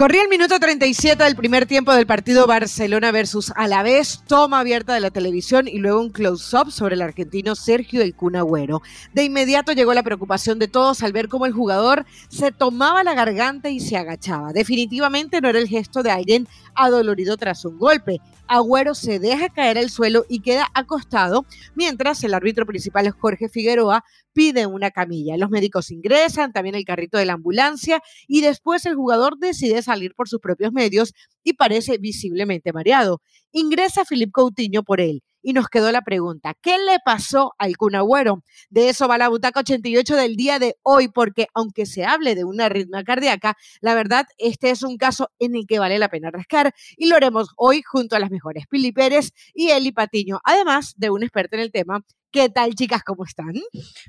Corría el minuto 37 del primer tiempo del partido Barcelona versus Alavés, toma abierta de la televisión y luego un close-up sobre el argentino Sergio El Cunagüero. De inmediato llegó la preocupación de todos al ver cómo el jugador se tomaba la garganta y se agachaba. Definitivamente no era el gesto de alguien adolorido tras un golpe. Agüero se deja caer al suelo y queda acostado, mientras el árbitro principal Jorge Figueroa pide una camilla. Los médicos ingresan, también el carrito de la ambulancia y después el jugador decide salir por sus propios medios y parece visiblemente mareado. Ingresa Filip Coutinho por él y nos quedó la pregunta, ¿qué le pasó al Cunagüero? De eso va la butaca 88 del día de hoy, porque aunque se hable de una arritmia cardíaca, la verdad, este es un caso en el que vale la pena rascar y lo haremos hoy junto a las mejores Pili Pérez y Eli Patiño, además de un experto en el tema ¿Qué tal, chicas? ¿Cómo están?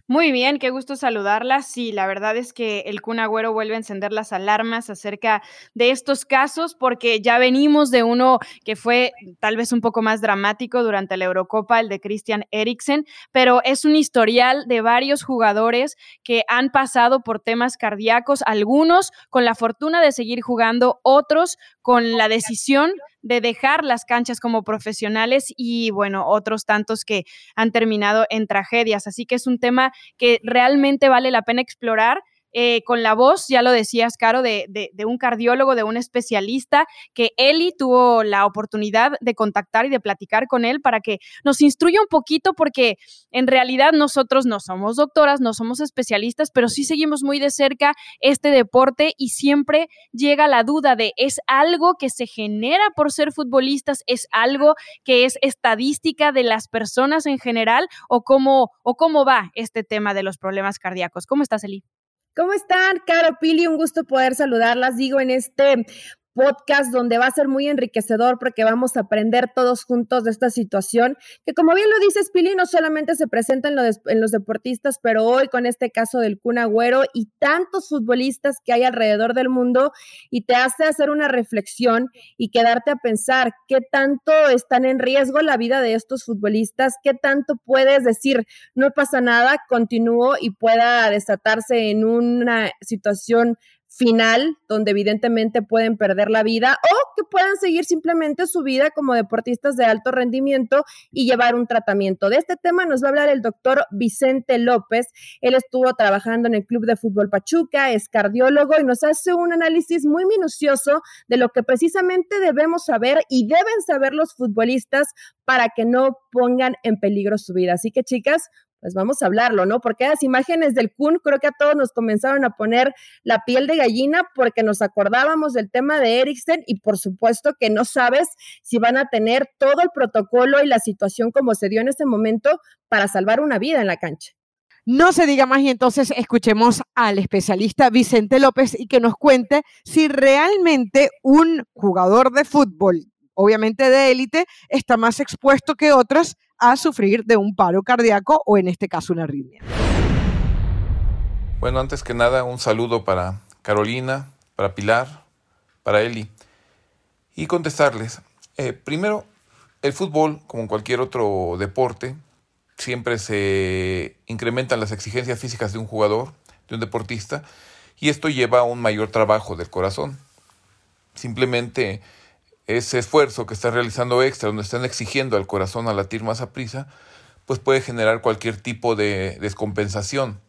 Muy bien, qué gusto saludarlas. Sí, la verdad es que el Kun Agüero vuelve a encender las alarmas acerca de estos casos, porque ya venimos de uno que fue tal vez un poco más dramático durante la Eurocopa, el de Christian Eriksen, pero es un historial de varios jugadores que han pasado por temas cardíacos, algunos con la fortuna de seguir jugando, otros con la decisión de dejar las canchas como profesionales y bueno, otros tantos que han terminado en tragedias. Así que es un tema que realmente vale la pena explorar eh, con la voz, ya lo decías, Caro, de, un cardiólogo, de un especialista, que Eli tuvo la oportunidad de contactar y de platicar con él para que nos instruya un poquito, porque en realidad nosotros no somos doctoras, no somos especialistas, pero sí seguimos muy de cerca este deporte y siempre llega la duda de, ¿es algo que se genera por ser futbolistas? ¿Es algo que es estadística de las personas en general? ¿O cómo, o cómo va este tema de los problemas cardíacos? ¿Cómo estás, Eli? ¿Cómo están, Caro Pili? Un gusto poder saludarlas. Digo, en este podcast donde va a ser muy enriquecedor porque vamos a aprender todos juntos de esta situación, que como bien lo dices, Pili, no solamente se presenta en, los deportistas, pero hoy con este caso del Kun Agüero y tantos futbolistas que hay alrededor del mundo y te hace hacer una reflexión y quedarte a pensar qué tanto están en riesgo la vida de estos futbolistas, qué tanto puedes decir, no pasa nada, continúo y pueda desatarse en una situación final, donde evidentemente pueden perder la vida o que puedan seguir simplemente su vida como deportistas de alto rendimiento y llevar un tratamiento. De este tema nos va a hablar el doctor Vicente López. Él estuvo trabajando en el Club de Fútbol Pachuca, es cardiólogo y nos hace un análisis muy minucioso de lo que precisamente debemos saber y deben saber los futbolistas para que no pongan en peligro su vida. Así que chicas, pues vamos a hablarlo, ¿no? Porque las imágenes del Kun creo que a todos nos comenzaron a poner la piel de gallina porque nos acordábamos del tema de Eriksen y por supuesto que no sabes si van a tener todo el protocolo y la situación como se dio en ese momento para salvar una vida en la cancha. No se diga más y entonces escuchemos al especialista Vicente López y que nos cuente si realmente un jugador de fútbol, obviamente de élite, está más expuesto que otros a sufrir de un paro cardíaco o en este caso una arritmia. Bueno, antes que nada, un saludo para Carolina, para Pilar, para Eli. Y contestarles, eh, primero, el fútbol, como cualquier otro deporte, siempre se incrementan las exigencias físicas de un jugador, de un deportista, y esto lleva a un mayor trabajo del corazón. Simplemente ese esfuerzo que está realizando extra, donde están exigiendo al corazón a latir más a prisa, pues puede generar cualquier tipo de descompensación,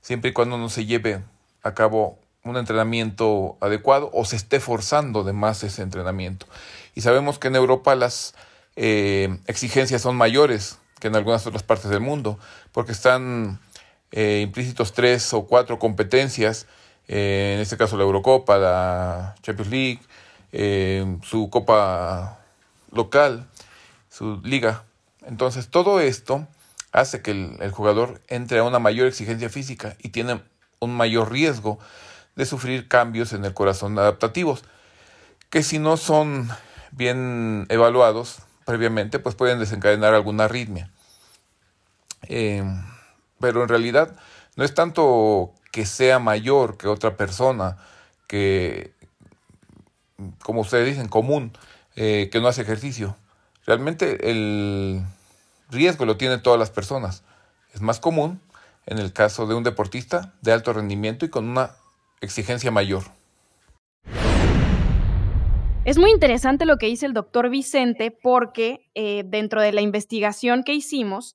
siempre y cuando no se lleve a cabo un entrenamiento adecuado o se esté forzando de más ese entrenamiento. Y sabemos que en Europa las eh, exigencias son mayores que en algunas otras partes del mundo, porque están eh, implícitos tres o cuatro competencias, eh, en este caso la Eurocopa, la Champions League, su copa local, su liga. Entonces todo esto hace que el, jugador entre a una mayor exigencia física y tiene un mayor riesgo de sufrir cambios en el corazón adaptativos, que si no son bien evaluados previamente, pues pueden desencadenar alguna arritmia. Em, pero en realidad no es tanto que sea mayor que otra persona, que como ustedes dicen, común, eh, que no hace ejercicio. Realmente el riesgo lo tienen todas las personas. Es más común en el caso de un deportista de alto rendimiento y con una exigencia mayor. Es muy interesante lo que dice el doctor Vicente porque eh, dentro de la investigación que hicimos,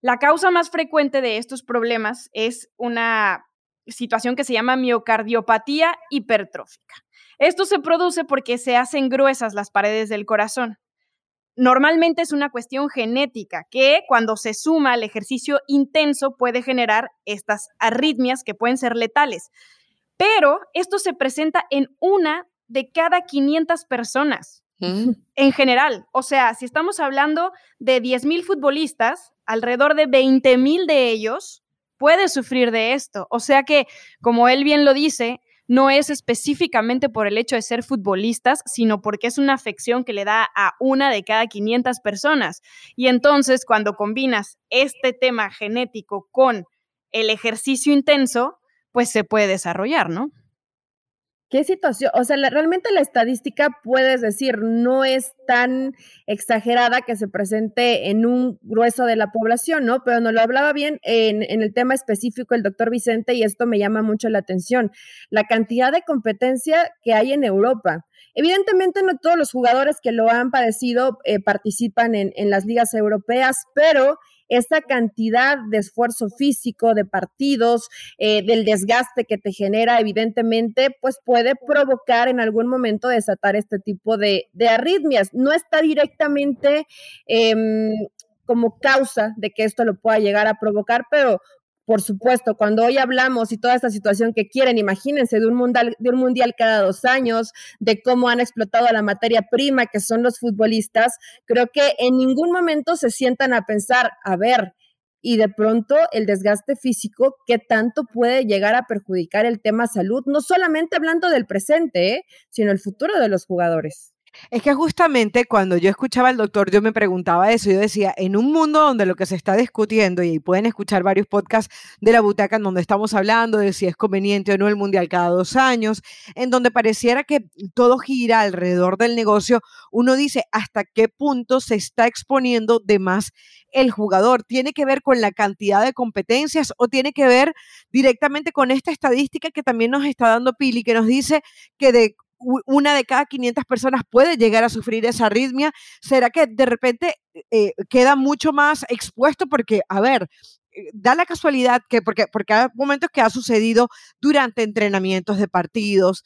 la causa más frecuente de estos problemas es una situación que se llama miocardiopatía hipertrófica. Esto se produce porque se hacen gruesas las paredes del corazón. Normalmente es una cuestión genética que cuando se suma al ejercicio intenso puede generar estas arritmias que pueden ser letales. Pero esto se presenta en una de cada 500 personas mm. en general. O sea, si estamos hablando de 10.000 futbolistas, alrededor de 20.000 de ellos puede sufrir de esto. O sea que, como él bien lo dice, no es específicamente por el hecho de ser futbolistas, sino porque es una afección que le da a una de cada 500 personas. Y entonces, cuando combinas este tema genético con el ejercicio intenso, pues se puede desarrollar, ¿no? ¿Qué situación? O sea, realmente la estadística, puedes decir, no es tan exagerada que se presente en un grueso de la población, ¿no? Pero nos lo hablaba bien en, en, el tema específico el doctor Vicente y esto me llama mucho la atención. La cantidad de competencia que hay en Europa. Evidentemente no todos los jugadores que lo han padecido eh, participan en, en las ligas europeas, pero esa cantidad de esfuerzo físico, de partidos, eh, del desgaste que te genera, evidentemente, pues puede provocar en algún momento desatar este tipo de, de arritmias. No está directamente em, como causa de que esto lo pueda llegar a provocar, pero por supuesto, cuando hoy hablamos y toda esta situación que quieren, imagínense, de un, mundial, de un mundial cada dos años, de cómo han explotado la materia prima que son los futbolistas, creo que en ningún momento se sientan a pensar, a ver, y de pronto el desgaste físico, ¿qué tanto puede llegar a perjudicar el tema salud? No solamente hablando del presente, ¿eh? sino el futuro de los jugadores. Es que justamente cuando yo escuchaba al doctor, yo me preguntaba eso. Yo decía, en un mundo donde lo que se está discutiendo, y pueden escuchar varios podcasts de la butaca en donde estamos hablando de si es conveniente o no el mundial cada dos años, en donde pareciera que todo gira alrededor del negocio, uno dice, ¿hasta qué punto se está exponiendo de más el jugador? ¿Tiene que ver con la cantidad de competencias o tiene que ver directamente con esta estadística que también nos está dando Pili, que nos dice que de una de cada 500 personas puede llegar a sufrir esa arritmia. ¿Será que de repente eh, queda mucho más expuesto? Porque, a ver, da la casualidad que, porque, porque hay momentos que ha sucedido durante entrenamientos de partidos,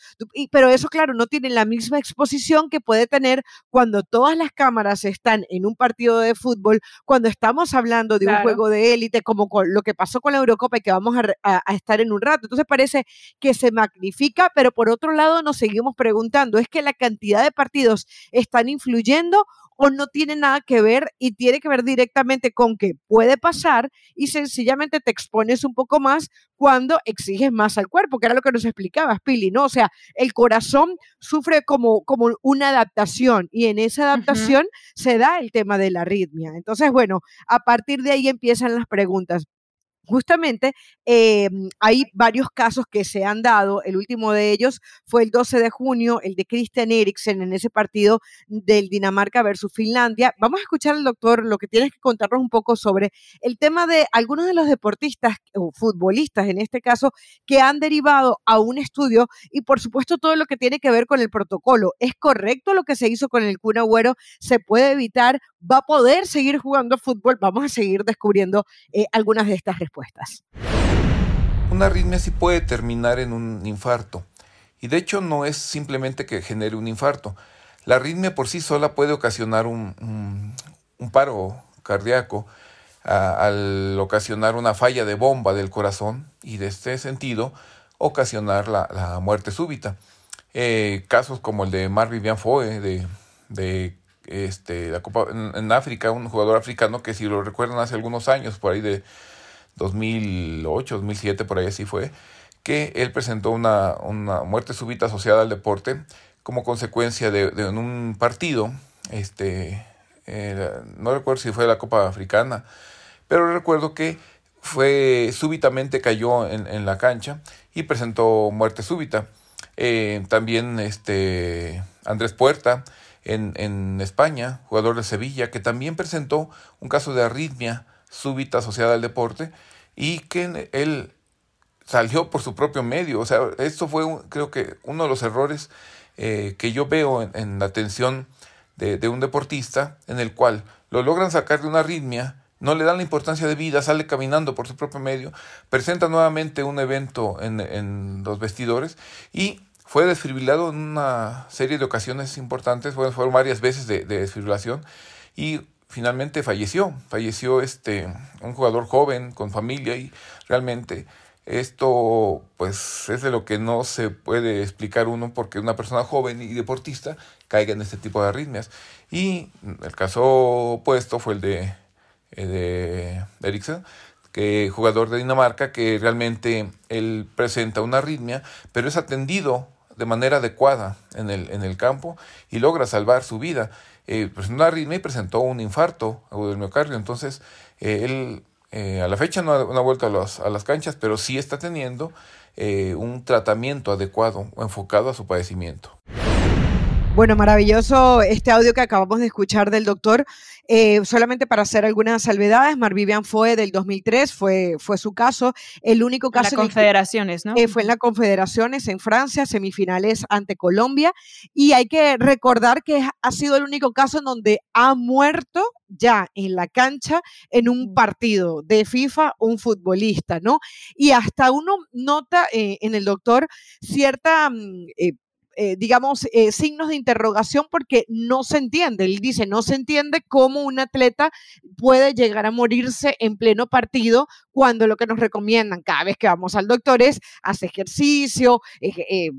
pero eso, claro, no tiene la misma exposición que puede tener cuando todas las cámaras están en un partido de fútbol, cuando estamos hablando de un juego de élite, como con lo que pasó con la Eurocopa y que vamos a, a estar en un rato. Entonces parece que se magnifica, pero por otro lado nos seguimos preguntando, ¿es que la cantidad de partidos están influyendo o no tiene nada que ver y tiene que ver directamente con que puede pasar y sencillamente te expones un poco más cuando exiges más al cuerpo, que era lo que nos explicabas, Pili, ¿no? O sea, el corazón sufre como, como una adaptación y en esa adaptación se da el tema de la arritmia. Entonces, bueno, a partir de ahí empiezan las preguntas justamente em, hay varios casos que se han dado. El último de ellos fue el 12 de junio, el de Christian Eriksen en ese partido del Dinamarca versus Finlandia. Vamos a escuchar al doctor lo que tienes que contarnos un poco sobre el tema de algunos de los deportistas o futbolistas en este caso que han derivado a un estudio y por supuesto todo lo que tiene que ver con el protocolo. ¿Es correcto lo que se hizo con el Kun Agüero? ¿Se puede evitar? ¿Va a poder seguir jugando fútbol? Vamos a seguir descubriendo eh, algunas de estas respuestas. Una arritmia sí puede terminar en un infarto. Y de hecho no es simplemente que genere un infarto. La arritmia por sí sola puede ocasionar un, paro cardíaco al ocasionar una falla de bomba del corazón y de este sentido ocasionar la, muerte súbita. Eh, casos como el de Mark Vivian Foe de, de este, la Copa, en, en, África, un jugador africano que si lo recuerdan hace algunos años, por ahí de 2008, 2007, por ahí así fue, que él presentó una, muerte súbita asociada al deporte como consecuencia de, un partido, este, no recuerdo si fue la Copa Africana, pero recuerdo que fue súbitamente cayó en, la cancha y presentó muerte súbita. Eh, también este, Andrés Puerta en, en España, jugador de Sevilla, que también presentó un caso de arritmia súbita asociada al deporte y que él salió por su propio medio. O sea, esto fue creo que uno de los errores eh, que yo veo en, la atención de, un deportista, en el cual lo logran sacar de una arritmia, no le dan la importancia de vida, sale caminando por su propio medio, presenta nuevamente un evento en, en los vestidores y fue desfibrilado en una serie de ocasiones importantes, bueno, fueron varias veces de, de desfibrilación y finalmente falleció. Falleció este un jugador joven con familia y realmente esto pues es de lo que no se puede explicar uno porque una persona joven y deportista caiga en este tipo de arritmias. Y el caso opuesto fue el de, de Eriksen, que jugador de Dinamarca que realmente él presenta una arritmia, pero es atendido de manera adecuada en el, en el campo y logra salvar su vida. Eh, presentó una arritmia y presentó un infarto del miocardio. Entonces, eh, él eh, a la fecha no ha, vuelto a, a, las canchas, pero sí está teniendo eh, un tratamiento adecuado o enfocado a su padecimiento. Bueno, maravilloso este audio que acabamos de escuchar del doctor. Eh, solamente para hacer algunas salvedades, Marvivian fue del 2003, fue, fue su caso. El único caso. En las confederaciones, ¿no? fue en las confederaciones en Francia, semifinales ante Colombia. Y hay que recordar que ha sido el único caso en donde ha muerto ya en la cancha en un partido de FIFA un futbolista, ¿no? Y hasta uno nota eh, en el doctor cierta... Eh, digamos, eh, signos de interrogación porque no se entiende. Él dice, no se entiende cómo un atleta puede llegar a morirse en pleno partido cuando lo que nos recomiendan cada vez que vamos al doctor es hacer ejercicio, eh,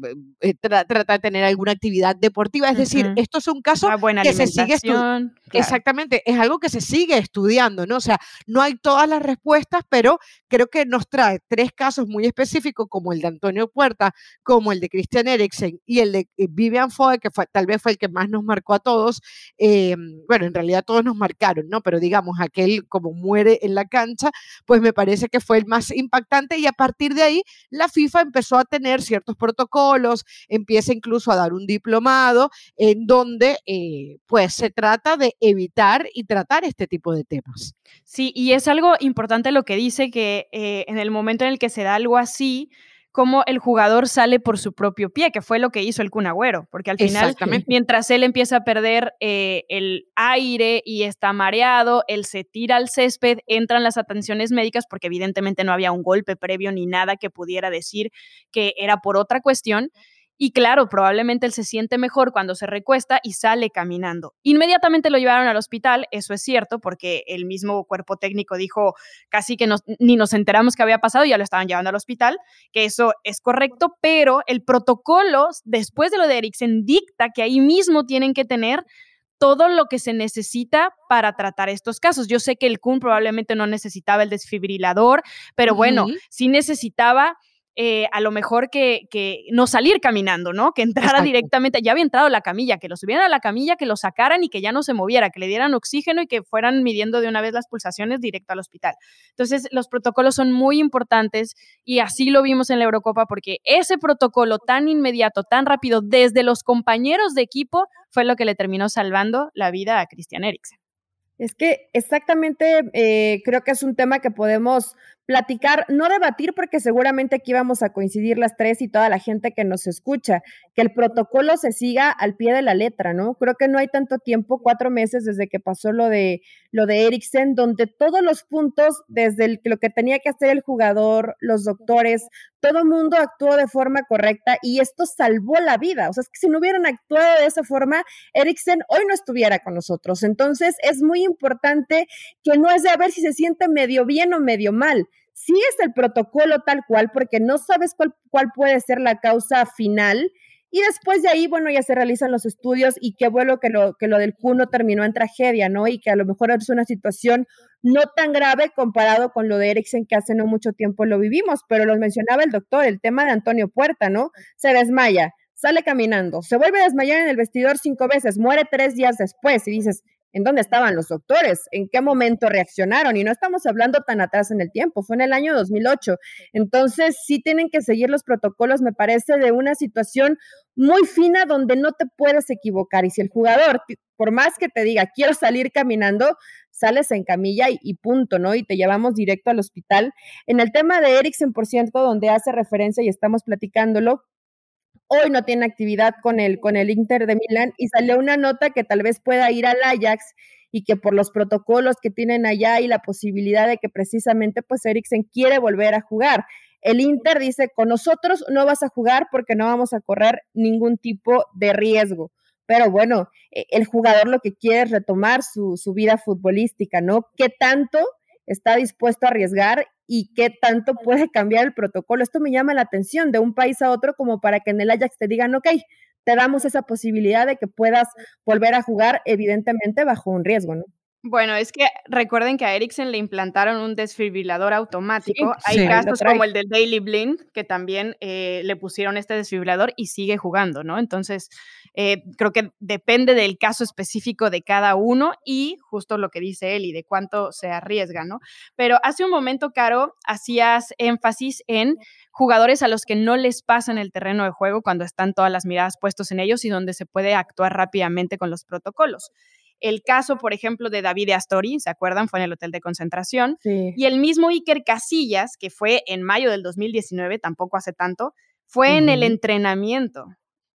trata de tener alguna actividad deportiva. Es decir, esto es un caso que se sigue estudiando. Exactamente, es algo que se sigue estudiando, ¿no? O sea, no hay todas las respuestas, pero creo que nos trae tres casos muy específicos, como el de Antonio Puerta, como el de Christian Eriksen y el de eh, Vivian Foe, que fue, tal vez fue el que más nos marcó a todos. Eh, bueno, en realidad todos nos marcaron, ¿no? Pero digamos, aquel como muere en la cancha, pues me parece que fue el más impactante y a partir de ahí la FIFA empezó a tener ciertos protocolos, empieza incluso a dar un diplomado en donde eh, pues se trata de evitar y tratar este tipo de temas. Sí, y es algo importante lo que dice que en el momento en el que se da algo así, cómo el jugador sale por su propio pie, que fue lo que hizo el Kun porque al final, mientras él empieza a perder eh, el aire y está mareado, él se tira al césped, entran las atenciones médicas, porque evidentemente no había un golpe previo ni nada que pudiera decir que era por otra cuestión. Y claro, probablemente él se siente mejor cuando se recuesta y sale caminando. Inmediatamente lo llevaron al hospital, eso es cierto, porque el mismo cuerpo técnico dijo casi que ni nos enteramos que había pasado, ya lo estaban llevando al hospital, que eso es correcto, pero el protocolo, después de lo de Eriksen, dicta que ahí mismo tienen que tener todo lo que se necesita para tratar estos casos. Yo sé que el Kun probablemente no necesitaba el desfibrilador, pero bueno, sí necesitaba eh, a lo mejor que, no salir caminando, ¿no? Que entrara directamente, ya había entrado la camilla, que lo subieran a la camilla, que lo sacaran y que ya no se moviera, que le dieran oxígeno y que fueran midiendo de una vez las pulsaciones directo al hospital. Entonces, los protocolos son muy importantes y así lo vimos en la Eurocopa porque ese protocolo tan inmediato, tan rápido, desde los compañeros de equipo, fue lo que le terminó salvando la vida a Christian Eriksen. Es que exactamente eh, creo que es un tema que podemos platicar, no debatir, porque seguramente aquí vamos a coincidir las tres y toda la gente que nos escucha, que el protocolo se siga al pie de la letra, ¿no? Creo que no hay tanto tiempo, cuatro meses desde que pasó lo de lo de donde todos los puntos, desde lo que tenía que hacer el jugador, los doctores, todo mundo actuó de forma correcta y esto salvó la vida. O sea, es que si no hubieran actuado de esa forma, Eriksen hoy no estuviera con nosotros. Entonces, es muy importante que no es de a ver si se siente medio bien o medio mal es el protocolo tal cual porque no sabes cuál, cuál puede ser la causa final. Y después de ahí, bueno, ya se realizan los estudios y qué bueno que lo, que lo del cuno terminó en tragedia, ¿no? Y que a lo mejor es una situación no tan grave comparado con lo de Eriksen que hace no mucho tiempo lo vivimos, pero lo mencionaba el doctor, el tema de Antonio Puerta, ¿no? Se desmaya, sale caminando, se vuelve a desmayar en el vestidor cinco veces, muere tres días después y dices, en dónde estaban los doctores, en qué momento reaccionaron. Y no estamos hablando tan atrás en el tiempo, fue en el año 2008. Entonces, sí tienen que seguir los protocolos, me parece, de una situación muy fina donde no te puedes equivocar. Y si el jugador, por más que te diga, quiero salir caminando, sales en camilla y, punto, ¿no? Y te llevamos directo al hospital. En el tema de Eriksen, por cierto, donde hace referencia y estamos platicándolo, hoy no tiene actividad con el, con el Inter de Milán y salió una nota que tal vez pueda ir al Ajax y que por los protocolos que tienen allá y la posibilidad de que precisamente pues quiere volver a jugar. El Inter dice, con nosotros no vas a jugar porque no vamos a correr ningún tipo de riesgo. Pero bueno, e, el jugador lo que quiere es retomar su, su vida futbolística, ¿no? ¿Qué tanto está dispuesto a arriesgar y qué tanto puede cambiar el protocolo? Esto me llama la atención de un país a otro como para que en el Ajax te digan, ok, te damos esa posibilidad de que puedas volver a jugar, evidentemente bajo un riesgo, ¿no? Bueno, es que recuerden que a Ericsson le implantaron un desfibrilador automático. Hay casos como el del Daily Blind, que también eh, le pusieron este desfibrilador y sigue jugando, ¿no? Entonces, eh, creo que depende del caso específico de cada uno y justo lo que dice él y de cuánto se arriesga, ¿no? Pero hace un momento, Caro, hacías énfasis en jugadores a los que no les pasa en el terreno de juego cuando están todas las miradas puestas en ellos y donde se puede actuar rápidamente con los protocolos. El caso, por ejemplo, de David Astori, ¿se acuerdan? Fue en el hotel de concentración. Y el mismo Iker Casillas, que fue en mayo del 2019, tampoco hace tanto, fue en el entrenamiento.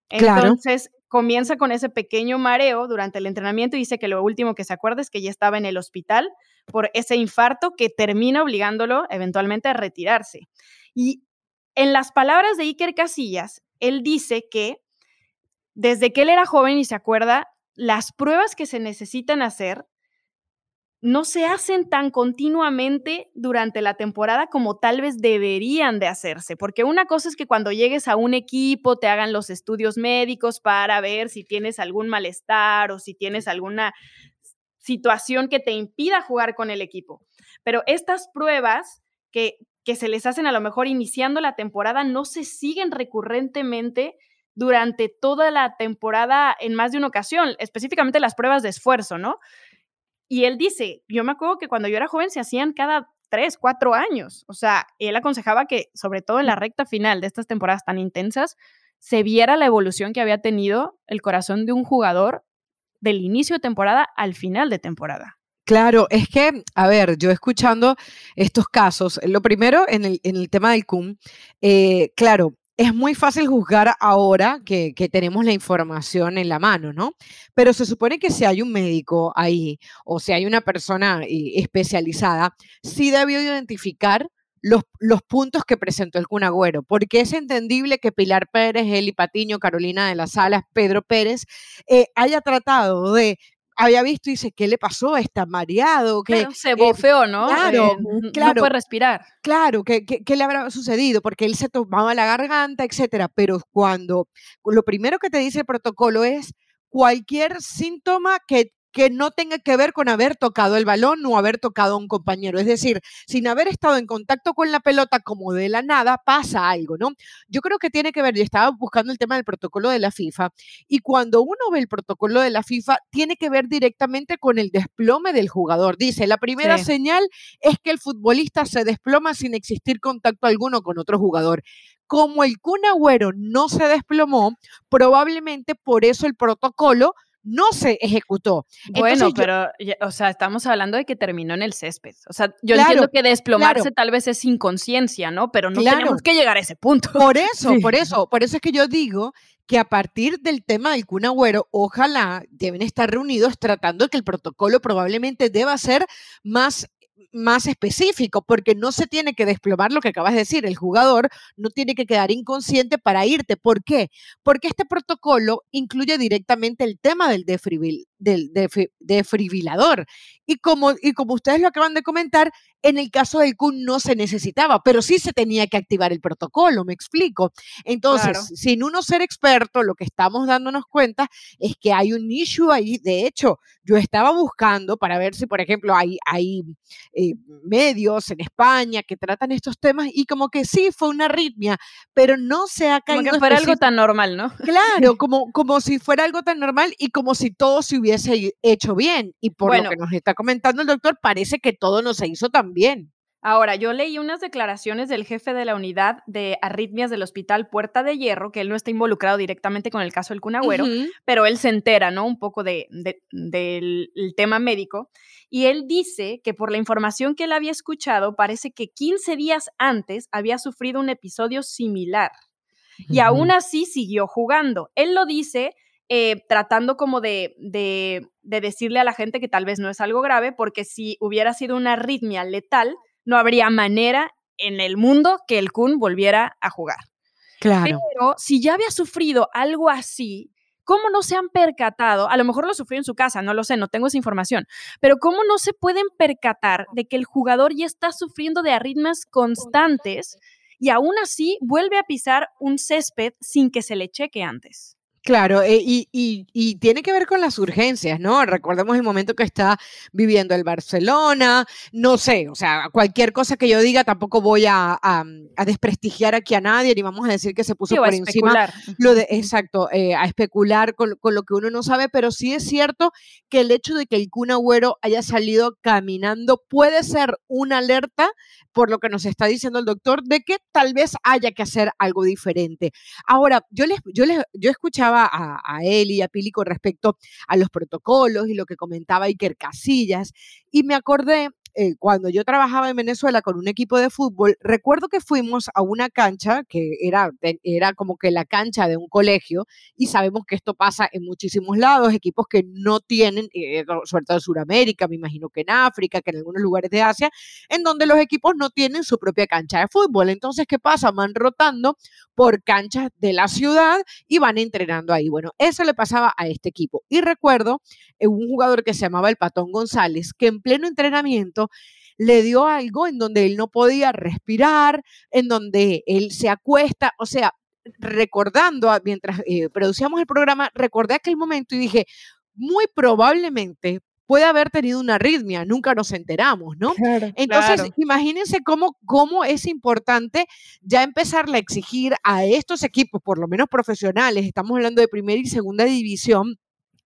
Entonces comienza con ese pequeño mareo durante el entrenamiento y dice que lo último que se acuerda es que ya estaba en el hospital por ese infarto que termina obligándolo eventualmente a retirarse. Y en las palabras de Iker Casillas, él dice que desde que él era joven y se acuerda, las pruebas que se necesitan hacer no se hacen tan continuamente durante la temporada como tal vez deberían de hacerse, porque una cosa es que cuando llegues a un equipo te hagan los estudios médicos para ver si tienes algún malestar o si tienes alguna situación que te impida jugar con el equipo. Pero estas pruebas que, que se les hacen a lo mejor iniciando la temporada no se siguen recurrentemente durante toda la temporada en más de una ocasión, específicamente las pruebas de esfuerzo, ¿no? Y él dice, yo me acuerdo que cuando yo era joven se hacían cada tres, cuatro años. O sea, él aconsejaba que, sobre todo en la recta final de estas temporadas tan intensas, se viera la evolución que había tenido el corazón de un jugador del inicio de temporada al final de temporada. Claro, es que, a ver, yo escuchando estos casos, lo primero en el, en el tema del CUM, eh, claro, es muy fácil juzgar ahora que, tenemos la información en la mano, ¿no? Pero se supone que si hay un médico ahí o si hay una persona eh, especializada, sí debió identificar los, puntos que presentó el Cunagüero, porque es entendible que Pilar Pérez, Eli Patiño, Carolina de las Salas, Pedro Pérez, eh, haya tratado de había visto y dice, ¿qué le pasó? Está mareado. que se eh, bofeó, ¿no? Claro, claro. No puede respirar. Claro, ¿qué, ¿qué, le habrá sucedido? Porque él se tomaba la garganta, etcétera. Pero cuando lo primero que te dice el protocolo es cualquier síntoma que que no tenga que ver con haber tocado el balón o haber tocado a un compañero. Es decir, sin haber estado en contacto con la pelota como de la nada, pasa algo, ¿no? Yo creo que tiene que ver, yo estaba buscando el tema del protocolo de la FIFA, y cuando uno ve el protocolo de la FIFA, tiene que ver directamente con el desplome del jugador. Dice, la primera señal es que el futbolista se desploma sin existir contacto alguno con otro jugador como el Kun Agüero no se desplomó, probablemente por eso el protocolo no se ejecutó. Bueno, pero, o sea, estamos hablando de que terminó en el césped. O sea, yo entiendo que desplomarse tal vez es inconsciencia, ¿no? Pero no tenemos que llegar a ese punto. Por eso, por eso, por eso es que yo digo que a partir del tema del Kun ojalá deben estar reunidos tratando que el protocolo probablemente deba ser más más específico, porque no se tiene que desplomar lo que acabas de decir, el jugador no tiene que quedar inconsciente para irte. ¿Por qué? Porque este protocolo incluye directamente el tema del, del defibrilador. Y como, y como ustedes lo acaban de comentar, en el caso del CUN no se necesitaba, pero sí se tenía que activar el protocolo, me explico. Entonces, sin uno ser experto, lo que estamos dándonos cuenta es que hay un issue ahí. De hecho, yo estaba buscando para ver si, por ejemplo, hay, hay eh, medios en España que tratan estos temas y como que sí, fue una arritmia, pero no se ha caído. Como que fuera algo tan normal, ¿no? Claro, como, como si fuera algo tan normal y como si todo se hubiese hecho bien. Y por lo que nos está comentando el doctor, parece que todo no se hizo tan bien. Ahora, yo leí unas declaraciones del jefe de la unidad de arritmias del hospital Puerta de Hierro, que él no está involucrado directamente con el caso del Cunagüero, pero él se entera, ¿no? Un poco de, del tema médico. Y él dice que por la información que él había escuchado, parece que 15 días antes había sufrido un episodio similar. y aún así siguió jugando. Él lo dice eh, tratando como de, de, decirle a la gente que tal vez no es algo grave, porque si hubiera sido una arritmia letal, no habría manera en el mundo que el Kun volviera a jugar. Claro. Pero si ya había sufrido algo así, ¿cómo no se han percatado? A lo mejor lo sufrió en su casa, no lo sé, no tengo esa información, pero ¿cómo no se pueden percatar de que el jugador ya está sufriendo de arritmias constantes y aún así vuelve a pisar un césped sin que se le cheque antes? Claro, eh, y, y, tiene que ver con las urgencias, ¿no? Recordemos el momento que está viviendo el Barcelona, no sé, o sea, cualquier cosa que yo diga tampoco voy a, a, desprestigiar aquí a nadie, ni vamos a decir que se puso por encima lo de, exacto, eh, a especular con, con, lo que uno no sabe, pero sí es cierto que el hecho de que el Kun Agüero haya salido caminando puede ser una alerta, por lo que nos está diciendo el doctor, de que tal vez haya que hacer algo diferente. Ahora, yo les, yo les, yo escuchaba a, él y a Pili con respecto a los protocolos y lo que comentaba Iker Casillas, y me acordé eh, cuando yo trabajaba en Venezuela con un equipo de fútbol, recuerdo que fuimos a una cancha que era, era como que la cancha de un colegio y sabemos que esto pasa en muchísimos lados, equipos que no tienen, eh, sobre todo en Sudamérica, me imagino que en África, que en algunos lugares de Asia, en donde los equipos no tienen su propia cancha de fútbol. Entonces, ¿qué pasa? Van rotando por canchas de la ciudad y van entrenando ahí. Bueno, eso le pasaba a este equipo. Y recuerdo eh, un jugador que se llamaba el Patón González, que en pleno entrenamiento le dio algo en donde él no podía respirar, en donde él se acuesta, o sea, recordando, mientras eh, producíamos el programa, recordé aquel momento y dije, muy probablemente puede haber tenido una arritmia, nunca nos enteramos, ¿no? Entonces, imagínense cómo, cómo es importante ya empezarle a exigir a estos equipos, por lo menos profesionales, estamos hablando de primera y segunda división,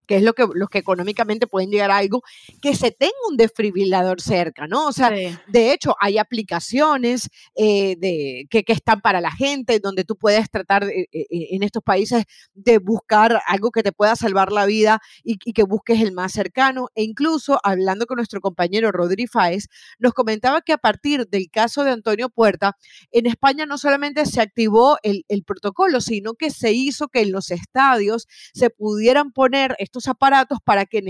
que es lo que los que económicamente pueden llegar a algo, que se tenga un desfibrilador cerca, ¿no? O sea, de hecho, hay aplicaciones eh, de, que, están para la gente, donde tú puedes tratar eh, eh, en estos países de buscar algo que te pueda salvar la vida y, que busques el más cercano. E incluso, hablando con nuestro compañero Rodri Fáez, nos comentaba que a partir del caso de Antonio Puerta, en España no solamente se activó el, el protocolo, sino que se hizo que en los estadios se pudieran poner estos aparatos para que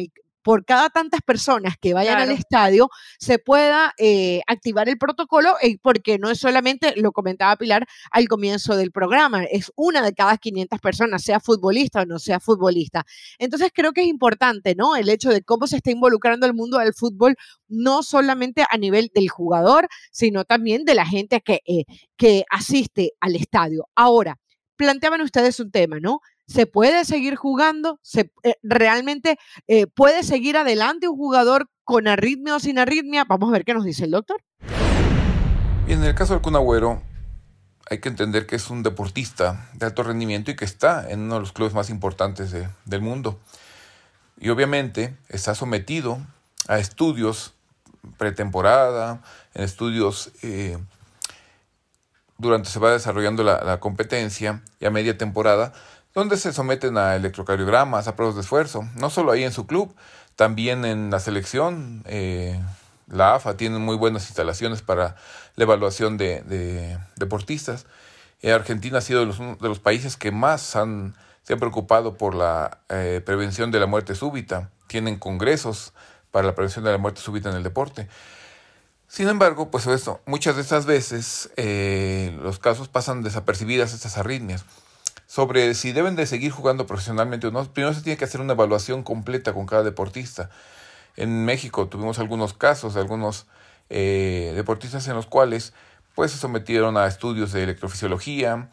por cada tantas personas que vayan al estadio se pueda eh, activar el protocolo, eh, porque no es solamente, lo comentaba Pilar al comienzo del programa, es una de cada 500 personas, sea futbolista o no sea futbolista. Entonces creo que es importante, ¿no? El hecho de cómo se está involucrando el mundo del fútbol, no solamente a nivel del jugador, sino también de la gente que, eh, que asiste al estadio. Ahora, planteaban ustedes un tema, ¿no? ¿Se puede seguir jugando? ¿Se, eh, ¿Realmente eh, puede seguir adelante un jugador con arritmia o sin arritmia? Vamos a ver qué nos dice el doctor. Bien, en el caso del Kun hay que entender que es un deportista de alto rendimiento y que está en uno de los clubes más importantes del mundo. Y obviamente está sometido a estudios pretemporada, en estudios eh, durante se va desarrollando la, la competencia y a media temporada donde se someten a electrocardiogramas, a pruebas de esfuerzo, no solo ahí en su club, también en la selección. Eh, la AFA tiene muy buenas instalaciones para la evaluación de, deportistas. Eh, Argentina ha sido de los, de los países que más se han preocupado por la eh, prevención de la muerte súbita. Tienen congresos para la prevención de la muerte súbita en el deporte. Sin embargo, pues esto, muchas de estas veces los casos pasan desapercibidas estas arritmias sobre si deben de seguir jugando profesionalmente o no, primero se tiene que hacer una evaluación completa con cada deportista. En México tuvimos algunos casos de algunos eh, deportistas en los cuales pues se sometieron a estudios de electrofisiología,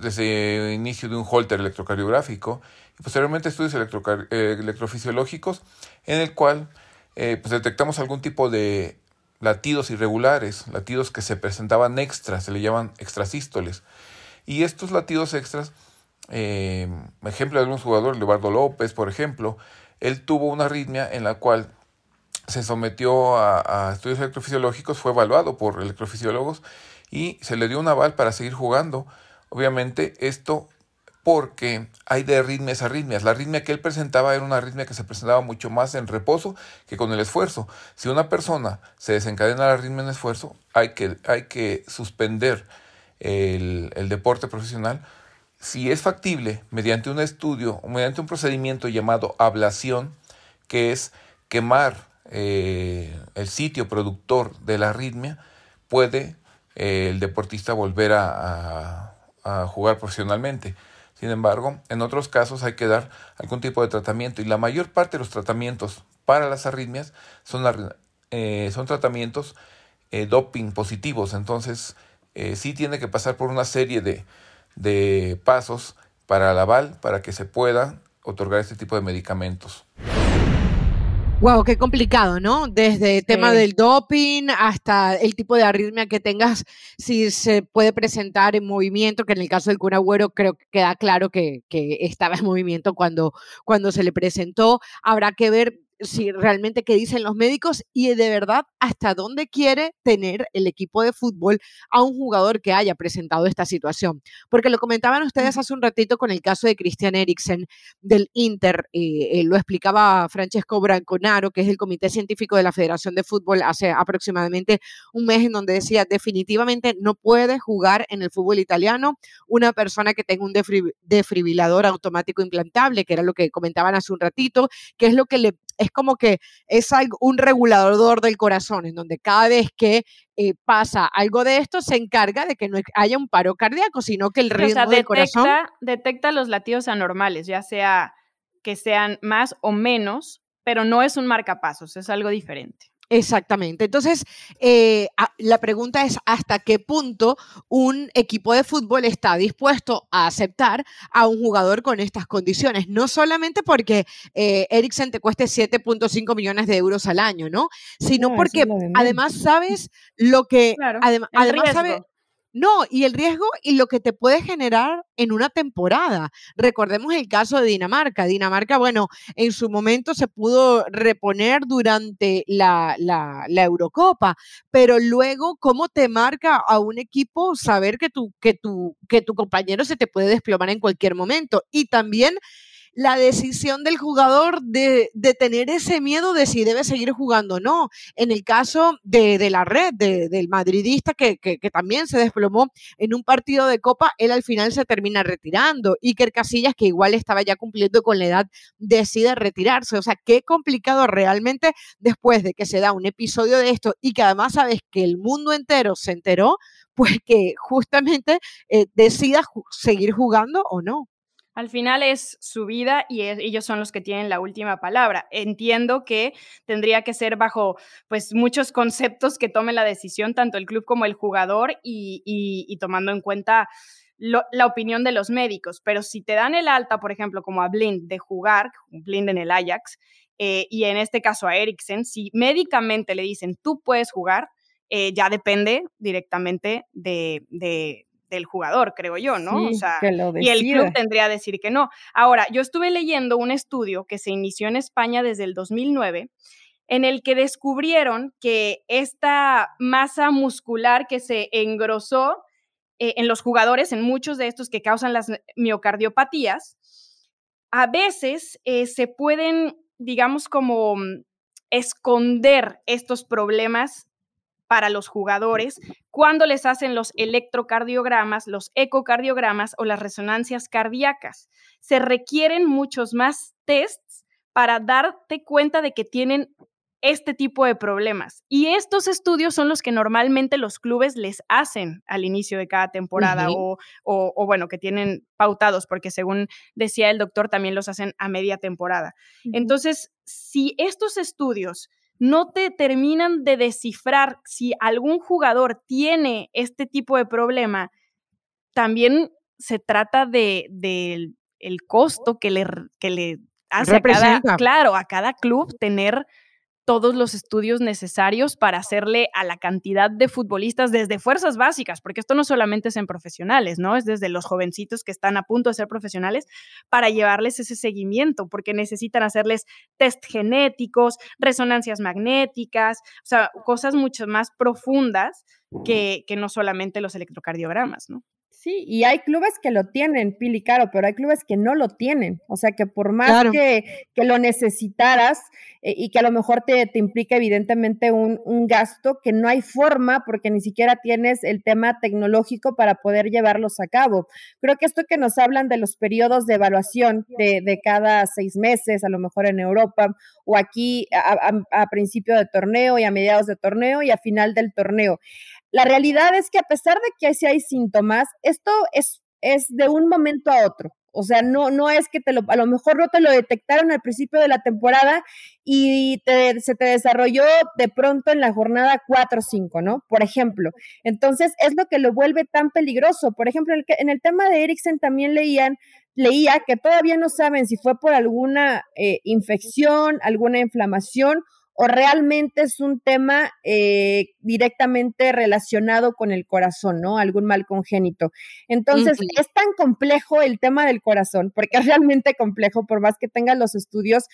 desde el inicio de un holter electrocardiográfico y posteriormente estudios eh, electrofisiológicos en el cual eh, pues detectamos algún tipo de latidos irregulares, latidos que se presentaban extras, se le llaman extrasístoles. Y estos latidos extras, eh, ejemplo de algún jugador, Leobardo López, por ejemplo, él tuvo una arritmia en la cual se sometió a, estudios electrofisiológicos, fue evaluado por electrofisiólogos y se le dio un aval para seguir jugando. Obviamente esto porque hay de arritmias a arritmias. La arritmia que él presentaba era una arritmia que se presentaba mucho más en reposo que con el esfuerzo. Si una persona se desencadena la arritmia en esfuerzo, hay que, hay que suspender el, deporte profesional si es factible, mediante un estudio o mediante un procedimiento llamado ablación, que es quemar eh, el sitio productor de la arritmia, puede eh, el deportista volver a, jugar profesionalmente. Sin embargo, en otros casos hay que dar algún tipo de tratamiento y la mayor parte de los tratamientos para las arritmias son, eh, son tratamientos doping positivos. Entonces, sí tiene que pasar por una serie de, de pasos para la aval para que se pueda otorgar este tipo de medicamentos. Wow, qué complicado, ¿no? Desde el tema del doping hasta el tipo de arritmia que tengas, si se puede presentar en movimiento, que en el caso del cura Agüero creo que queda claro que, que, estaba en movimiento cuando, cuando se le presentó. Habrá que ver si realmente qué dicen los médicos y de verdad hasta dónde quiere tener el equipo de fútbol a un jugador que haya presentado esta situación. Porque lo comentaban ustedes hace un ratito con el caso de Christian Eriksen del Inter, eh, lo explicaba Francesco Branconaro, que es el comité científico de la Federación de Fútbol hace aproximadamente un mes, en donde decía definitivamente no puede jugar en el fútbol italiano una persona que tenga un defibrilador automático implantable, que era lo que comentaban hace un ratito, que es lo que le es como que es algo, un regulador del corazón, en donde cada vez que eh, pasa algo de esto, se encarga de que no haya un paro cardíaco, sino que el ritmo del corazón... Detecta los latidos anormales, ya sea que sean más o menos, pero no es un marcapasos, es algo diferente. Exactamente. Entonces, eh, la pregunta es hasta qué punto un equipo de fútbol está dispuesto a aceptar a un jugador con estas condiciones. No solamente porque eh, Eriksen te cueste 7.5 millones de euros al año, ¿no? Sino porque además sabes lo que... además sabes no, y el riesgo y lo que te puede generar en una temporada. Recordemos el caso de Dinamarca. Dinamarca, bueno, en su momento se pudo reponer durante la, Eurocopa, pero luego, ¿cómo te marca a un equipo saber que tu, que, tu, que tu compañero se te puede desplomar en cualquier momento? Y también la decisión del jugador de, tener ese miedo de si debe seguir jugando o no. En el caso de, la red, del madridista que, también se desplomó en un partido de Copa, él al final se termina retirando. Iker Casillas, que igual estaba ya cumpliendo con la edad, decide retirarse. O sea, qué complicado realmente después de que se da un episodio de esto y que además sabes que el mundo entero se enteró, pues que justamente eh, decida seguir jugando o no. Al final es su vida y ellos son los que tienen la última palabra. Entiendo que tendría que ser bajo pues muchos conceptos que tome la decisión tanto el club como el jugador y, tomando en cuenta la opinión de los médicos. Pero si te dan el alta, por ejemplo, como a Blind de jugar, Blind en el Ajax, eh, y en este caso a Eriksen, si médicamente le dicen tú puedes jugar, eh, ya depende directamente de, del jugador, creo yo, ¿no? o sea, y el club tendría que decir que no. Ahora, yo estuve leyendo un estudio que se inició en España desde el 2009 en el que descubrieron que esta masa muscular que se engrosó eh, en los jugadores, en muchos de estos que causan las miocardiopatías, a veces eh, se pueden, digamos, como mm, esconder estos problemas para los jugadores cuando les hacen los electrocardiogramas, los ecocardiogramas o las resonancias cardíacas. Se requieren muchos más tests para darte cuenta de que tienen este tipo de problemas. Y estos estudios son los que normalmente los clubes les hacen al inicio de cada temporada o, o, bueno, que tienen pautados, porque según decía el doctor, también los hacen a media temporada. Entonces, si estos estudios no te terminan de descifrar si algún jugador tiene este tipo de problema, también se trata de, el costo que le, que le hace a cada, claro, a cada club tener todos los estudios necesarios para hacerle a la cantidad de futbolistas desde fuerzas básicas, porque esto no solamente es en profesionales, ¿no? Es desde los jovencitos que están a punto de ser profesionales para llevarles ese seguimiento, porque necesitan hacerles test genéticos, resonancias magnéticas, o sea, cosas mucho más profundas que, que no solamente los electrocardiogramas, ¿no? Sí, y hay clubes que lo tienen, Pili Caro, pero hay clubes que no lo tienen. O sea, que por más que, que, lo necesitaras eh, y que a lo mejor te, te implica evidentemente un, un, gasto, que no hay forma porque ni siquiera tienes el tema tecnológico para poder llevarlos a cabo. Creo que esto que nos hablan de los periodos de evaluación de, de cada seis meses, a lo mejor en Europa, o aquí a, a, a principio de torneo y a mediados de torneo y a final del torneo la realidad es que a pesar de que sí hay síntomas, esto es, es de un momento a otro. O sea, no, no es que te lo, a lo mejor no te lo detectaron al principio de la temporada y se te desarrolló de pronto en la jornada 4 o 5, ¿no? Por ejemplo. Entonces, es lo que lo vuelve tan peligroso. Por ejemplo, en el, en el tema de Eriksen también leían, leía que todavía no saben si fue por alguna eh, infección, alguna inflamación o realmente es un tema eh, directamente relacionado con el corazón, ¿no? Algún mal congénito. Entonces, es tan complejo el tema del corazón, porque es realmente complejo, por más que tengan los estudios,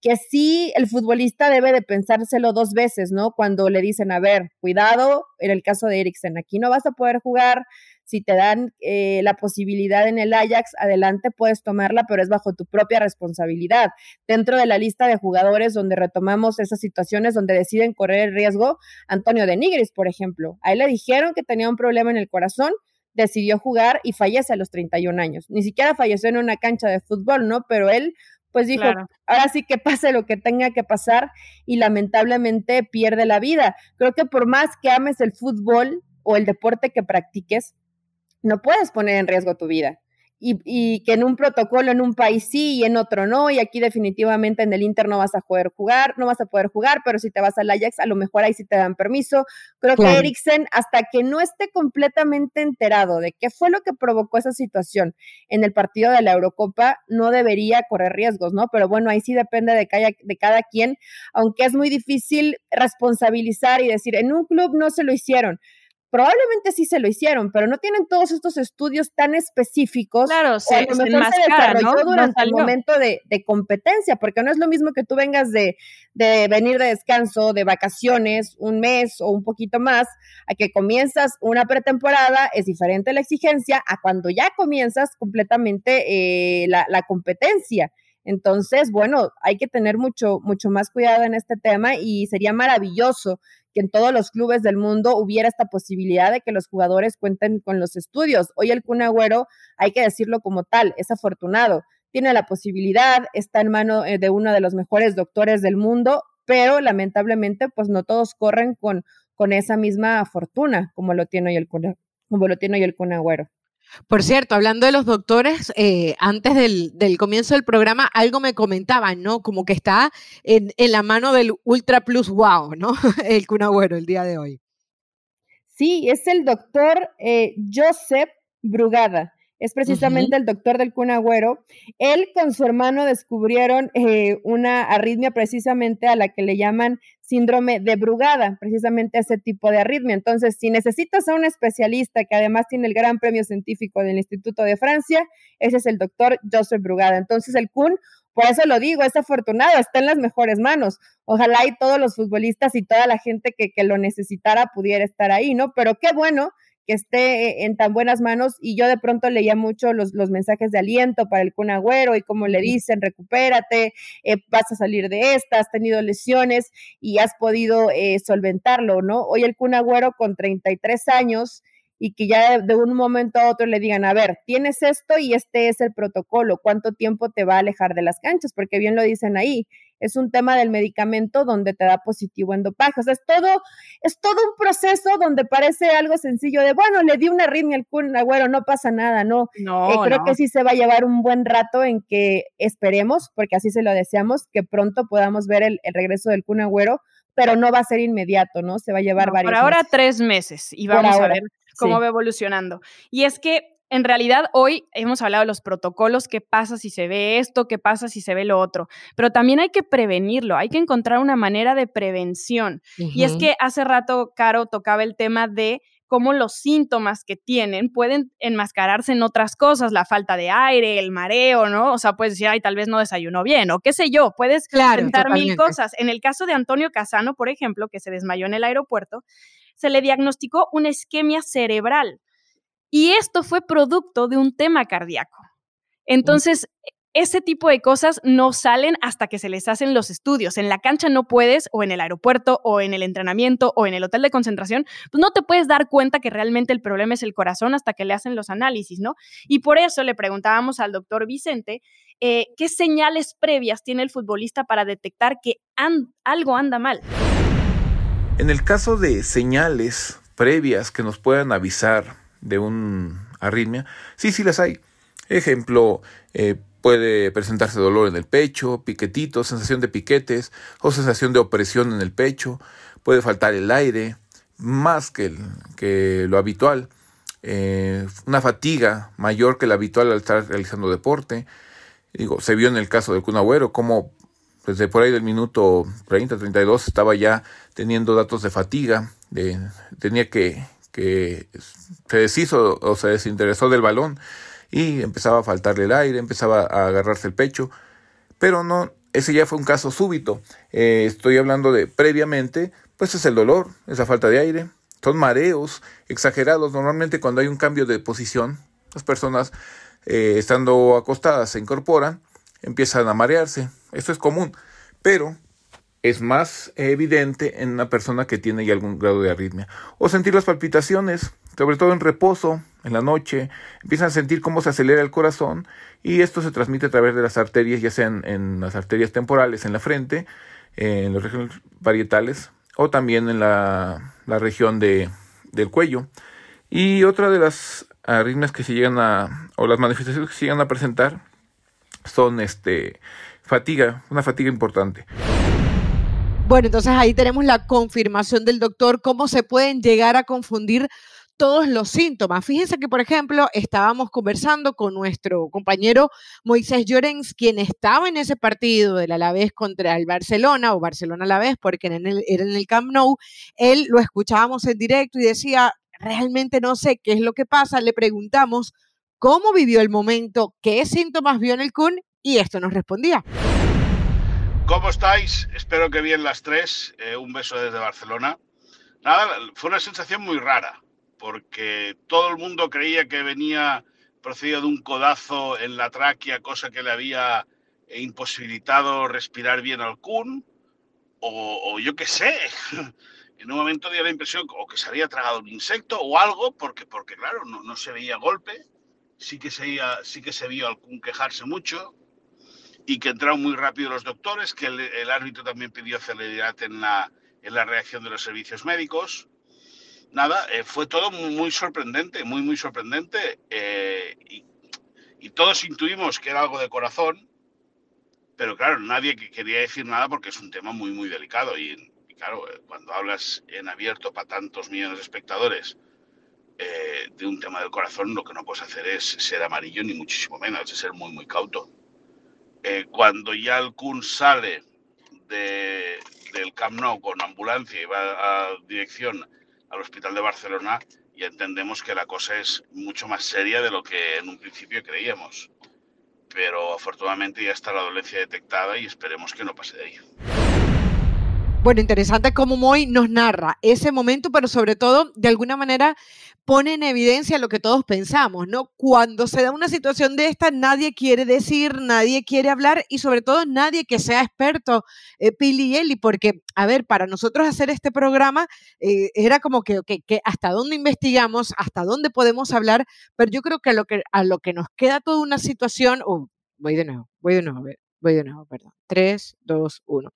que sí el futbolista debe de pensárselo dos veces, ¿no? Cuando le dicen, a ver, cuidado, en el caso de Eriksen, aquí no vas a poder jugar, si te dan eh, la posibilidad en el Ajax, adelante puedes tomarla, pero es bajo tu propia responsabilidad. Dentro de la lista de jugadores donde retomamos esas situaciones donde deciden correr el riesgo, Antonio de Nigris, por ejemplo. A él le dijeron que tenía un problema en el corazón, decidió jugar y fallece a los 31 años. Ni siquiera falleció en una cancha de fútbol, ¿no? Pero él pues dijo, ahora sí que pase lo que tenga que pasar y lamentablemente pierde la vida. Creo que por más que ames el fútbol o el deporte que practiques, no puedes poner en riesgo tu vida. Y, que en un protocolo en un país sí y en otro no, y aquí definitivamente en el Inter no vas a poder jugar, no vas a poder jugar, pero si te vas al Ajax, a lo mejor ahí sí te dan permiso. Creo que Eriksen, hasta que no esté completamente enterado de qué fue lo que provocó esa situación en el partido de la Eurocopa, no debería correr riesgos, ¿no? Pero bueno, ahí sí depende de cada, de cada quien, aunque es muy difícil responsabilizar y decir, en un club no se lo hicieron probablemente sí se lo hicieron, pero no tienen todos estos estudios tan específicos. Claro, se, o a lo mejor se, desarrolló durante el momento de, de, competencia, porque no es lo mismo que tú vengas de, de, venir de descanso, de vacaciones, un mes o un poquito más, a que comienzas una pretemporada, es diferente la exigencia a cuando ya comienzas completamente eh, la, la competencia. Entonces, bueno, hay que tener mucho, mucho más cuidado en este tema y sería maravilloso que en todos los clubes del mundo hubiera esta posibilidad de que los jugadores cuenten con los estudios. Hoy el Kun Agüero, hay que decirlo como tal, es afortunado. Tiene la posibilidad, está en mano eh, de uno de los mejores doctores del mundo, pero lamentablemente, pues no todos corren con, con esa misma fortuna como lo tiene hoy el, como lo tiene hoy el Kun. Por cierto, hablando de los doctores, eh, antes del, comienzo del programa, algo me comentaban, ¿no? Como que está en, la mano del Ultra Plus Wow, ¿no? El Cunagüero el día de hoy. Sí, es el doctor eh, Joseph Brugada es precisamente el doctor del Cunagüero. Él con su hermano descubrieron eh, una arritmia precisamente a la que le llaman síndrome de Brugada, precisamente ese tipo de arritmia. Entonces, si necesitas a un especialista que además tiene el gran premio científico del Instituto de Francia, ese es el doctor Joseph Brugada. Entonces, el Kun, por eso lo digo, es afortunado, está en las mejores manos. Ojalá y todos los futbolistas y toda la gente que, que lo necesitara pudiera estar ahí, ¿no? Pero qué bueno que esté en tan buenas manos y yo de pronto leía mucho los, los mensajes de aliento para el Kun Agüero y como le dicen, recupérate, eh, vas a salir de esta, has tenido lesiones y has podido eh, solventarlo, ¿no? Hoy el Kun Agüero con 33 años y que ya de, un momento a otro le digan, a ver, tienes esto y este es el protocolo, ¿cuánto tiempo te va a alejar de las canchas? Porque bien lo dicen ahí, es un tema del medicamento donde te da positivo en dopaje. O sea, es todo, es todo un proceso donde parece algo sencillo de, bueno, le di una arritmia al Kun Agüero, no pasa nada, ¿no? No, eh, creo que sí se va a llevar un buen rato en que esperemos, porque así se lo deseamos, que pronto podamos ver el, regreso del Kun Agüero, pero no va a ser inmediato, ¿no? Se va a llevar varios Por ahora tres meses y vamos a ver cómo va evolucionando. Y es que en realidad hoy hemos hablado de los protocolos, qué pasa si se ve esto, qué pasa si se ve lo otro, pero también hay que prevenirlo, hay que encontrar una manera de prevención. Y es que hace rato, Caro, tocaba el tema de cómo los síntomas que tienen pueden enmascararse en otras cosas, la falta de aire, el mareo, ¿no? O sea, puedes decir, ay, tal vez no desayunó bien, o qué sé yo, puedes claro, mil cosas. En el caso de Antonio Casano, por ejemplo, que se desmayó en el aeropuerto, se le diagnosticó una isquemia cerebral Y esto fue producto de un tema cardíaco. Entonces, ese tipo de cosas no salen hasta que se les hacen los estudios. En la cancha no puedes, o en el aeropuerto, o en el entrenamiento, o en el hotel de concentración, pues no te puedes dar cuenta que realmente el problema es el corazón hasta que le hacen los análisis, ¿no? Y por eso le preguntábamos al doctor Vicente eh, qué señales previas tiene el futbolista para detectar que algo anda mal. En el caso de señales previas que nos puedan avisar de un arritmia, sí, sí las hay. Ejemplo, eh, puede presentarse dolor en el pecho, piquetitos, sensación de piquetes o sensación de opresión en el pecho, puede faltar el aire, más que, que lo habitual, eh, una fatiga mayor que la habitual al estar realizando deporte. Digo, se vio en el caso del Cunagüero como desde por ahí del minuto 30, 32 estaba ya teniendo datos de fatiga, de, tenía que, que se deshizo o se desinteresó del balón y empezaba a faltarle el aire, empezaba a agarrarse el pecho, pero no, ese ya fue un caso súbito. Eh, estoy hablando de previamente, pues es el dolor, esa falta de aire, son mareos exagerados. Normalmente cuando hay un cambio de posición, las personas eh, estando acostadas se incorporan, empiezan a marearse. Esto es común, pero es más evidente en una persona que tiene ya algún grado de arritmia. O sentir las palpitaciones, sobre todo en reposo, en la noche, empiezan a sentir cómo se acelera el corazón y esto se transmite a través de las arterias, ya sean en las arterias temporales, en la frente, en las regiones parietales o también en la, región de, del cuello. Y otra de las arritmias que se llegan a, o las manifestaciones que se llegan a presentar son este, fatiga, una fatiga importante. Bueno, entonces ahí tenemos la confirmación del doctor, cómo se pueden llegar a confundir todos los síntomas. Fíjense que, por ejemplo, estábamos conversando con nuestro compañero Moisés Llorens, quien estaba en ese partido del Alavés contra el Barcelona, o Barcelona Alavés, porque era en, el, era en el Camp Nou. Él lo escuchábamos en directo y decía, realmente no sé qué es lo que pasa. Le preguntamos cómo vivió el momento, qué síntomas vio en el CUN, y esto nos respondía. ¿Cómo estáis? Espero que bien las tres. Eh, un beso desde Barcelona. Nada, fue una sensación muy rara porque todo el mundo creía que venía procedido de un codazo en la tráquea, cosa que le había imposibilitado respirar bien al Kun, o, yo qué sé, en un momento dio la impresión o que se había tragado un insecto o algo, porque, porque claro, no, se veía golpe, sí que, se sí que se vio al Kun quejarse mucho, y que entraron muy rápido los doctores, que el, árbitro también pidió celeridad en la, en la reacción de los servicios médicos nada, eh, fue todo muy, sorprendente, muy, muy sorprendente. Eh, y, todos intuimos que era algo de corazón, pero claro, nadie quería decir nada porque es un tema muy, muy delicado. Y, claro, eh, cuando hablas en abierto para tantos millones de espectadores de un tema del corazón, lo que no puedes hacer es ser amarillo, ni muchísimo menos, es ser muy, muy cauto. Cuando ya el Kun sale de, del Camp Nou con ambulancia y va a dirección al Hospital de Barcelona y entendemos que la cosa es mucho más seria de lo que en un principio creíamos. Pero afortunadamente ya está la dolencia detectada y esperemos que no pase de ahí. Bueno, interesante cómo Moy nos narra ese momento, pero sobre todo, de alguna manera, pone en evidencia lo que todos pensamos, ¿no? Cuando se da una situación de esta, nadie quiere decir, nadie quiere hablar y sobre todo nadie que sea experto, eh, Pili y Eli, porque, a ver, para nosotros hacer este programa eh, era como que, que, hasta dónde investigamos, hasta dónde podemos hablar, pero yo creo que a lo que, a lo que nos queda toda una situación, oh, voy de nuevo, voy de nuevo, voy de nuevo, perdón, Tres, dos, uno.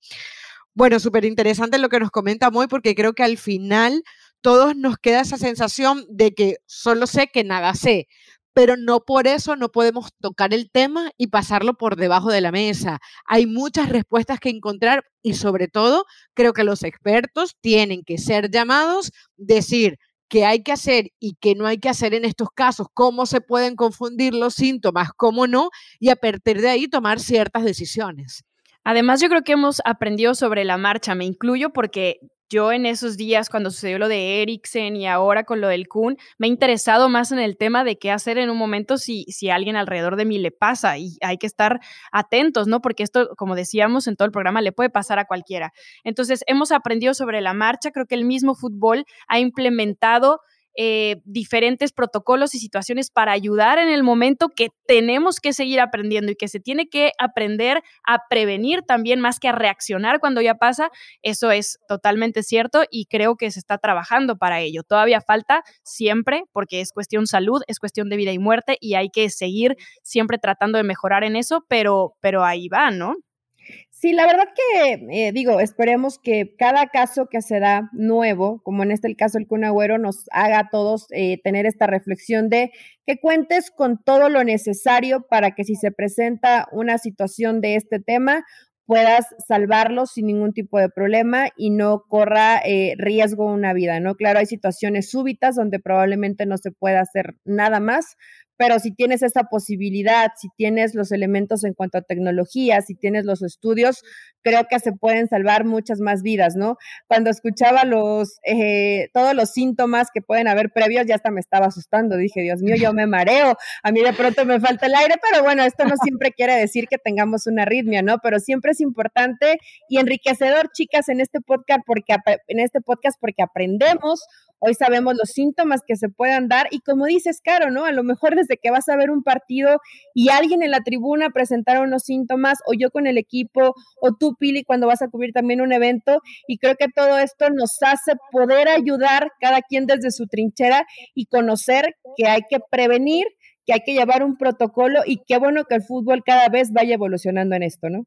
Bueno, súper interesante lo que nos comenta Moy, porque creo que al final todos nos queda esa sensación de que solo sé que nada sé, pero no por eso no podemos tocar el tema y pasarlo por debajo de la mesa. Hay muchas respuestas que encontrar y sobre todo creo que los expertos tienen que ser llamados, decir qué hay que hacer y qué no hay que hacer en estos casos, cómo se pueden confundir los síntomas, cómo no, y a partir de ahí tomar ciertas decisiones. Además, yo creo que hemos aprendido sobre la marcha, me incluyo porque yo en esos días, cuando sucedió lo de Eriksen y ahora con lo del Kun, me he interesado más en el tema de qué hacer en un momento si, si alguien alrededor de mí le pasa y hay que estar atentos, ¿no? Porque esto, como decíamos en todo el programa, le puede pasar a cualquiera. Entonces, hemos aprendido sobre la marcha, creo que el mismo fútbol ha implementado eh, diferentes protocolos y situaciones para ayudar en el momento que tenemos que seguir aprendiendo y que se tiene que aprender a prevenir también más que a reaccionar cuando ya pasa. Eso es totalmente cierto y creo que se está trabajando para ello. Todavía falta siempre porque es cuestión salud, es cuestión de vida y muerte y hay que seguir siempre tratando de mejorar en eso, pero, pero ahí va, ¿no? Sí, la verdad que eh, digo, esperemos que cada caso que se da nuevo, como en este el caso del Kun nos haga a todos eh, tener esta reflexión de que cuentes con todo lo necesario para que si se presenta una situación de este tema, puedas salvarlo sin ningún tipo de problema y no corra eh, riesgo una vida, ¿no? Claro, hay situaciones súbitas donde probablemente no se pueda hacer nada más, pero si tienes esa posibilidad, si tienes los elementos en cuanto a tecnología, si tienes los estudios, creo que se pueden salvar muchas más vidas, ¿no? Cuando escuchaba los, eh, todos los síntomas que pueden haber previos, ya hasta me estaba asustando. Dije, Dios mío, yo me mareo, a mí de pronto me falta el aire, pero bueno, esto no siempre quiere decir que tengamos una arritmia, ¿no? Pero siempre es importante y enriquecedor, chicas, en este podcast, porque en este podcast, porque aprendemos Hoy sabemos los síntomas que se puedan dar y como dices, Caro, ¿no? A lo mejor desde que vas a ver un partido y alguien en la tribuna presentaron unos síntomas o yo con el equipo o tú, Pili, cuando vas a cubrir también un evento y creo que todo esto nos hace poder ayudar cada quien desde su trinchera y conocer que hay que prevenir, que hay que llevar un protocolo y qué bueno que el fútbol cada vez vaya evolucionando en esto, ¿no?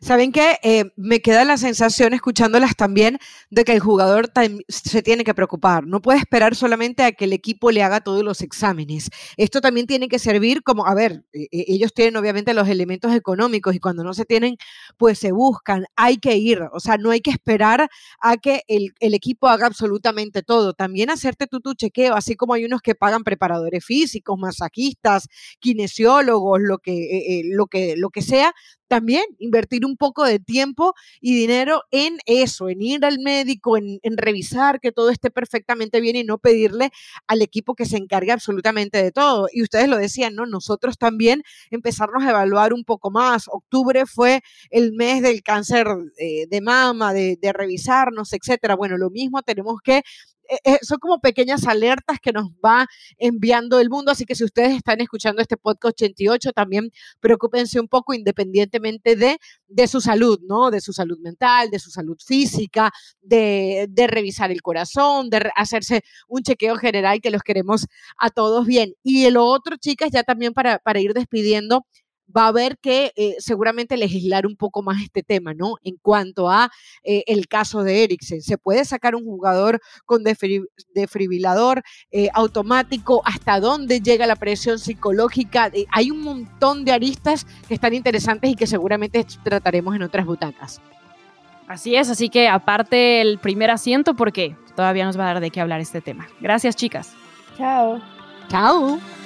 ¿Saben qué? Eh, me queda la sensación, escuchándolas también, de que el jugador se tiene que preocupar. No puede esperar solamente a que el equipo le haga todos los exámenes. Esto también tiene que servir como, a ver, e, e, ellos tienen obviamente los elementos económicos y cuando no se tienen, pues se buscan. Hay que ir, o sea, no hay que esperar a que el, equipo haga absolutamente todo. También hacerte tú tu chequeo, así como hay unos que pagan preparadores físicos, masajistas, kinesiólogos, lo que, eh, lo que, lo que sea, también invertir un poco de tiempo y dinero en eso, en ir al médico, en, revisar que todo esté perfectamente bien y no pedirle al equipo que se encargue absolutamente de todo. Y ustedes lo decían, ¿no? Nosotros también empezarnos a evaluar un poco más. Octubre fue el mes del cáncer eh, de mama, de, de revisarnos, etcétera. Bueno, lo mismo tenemos que eh, eh, son como pequeñas alertas que nos va enviando el mundo, así que si ustedes están escuchando este podcast 88, también preocúpense un poco independientemente de, de su salud, ¿no? De su salud mental, de su salud física, de, de revisar el corazón, de hacerse un chequeo general que los queremos a todos bien. Y lo otro, chicas, ya también para, para ir despidiendo, va a haber que eh, seguramente legislar un poco más este tema, ¿no? En cuanto a eh, el caso de Eriksen, se puede sacar un jugador con defibrilador eh, automático, hasta dónde llega la presión psicológica. hay un montón de aristas que están interesantes y que seguramente trataremos en otras butacas. Así es, así que aparte el primer asiento porque todavía nos va a dar de qué hablar este tema. Gracias, chicas. Chao. Chao.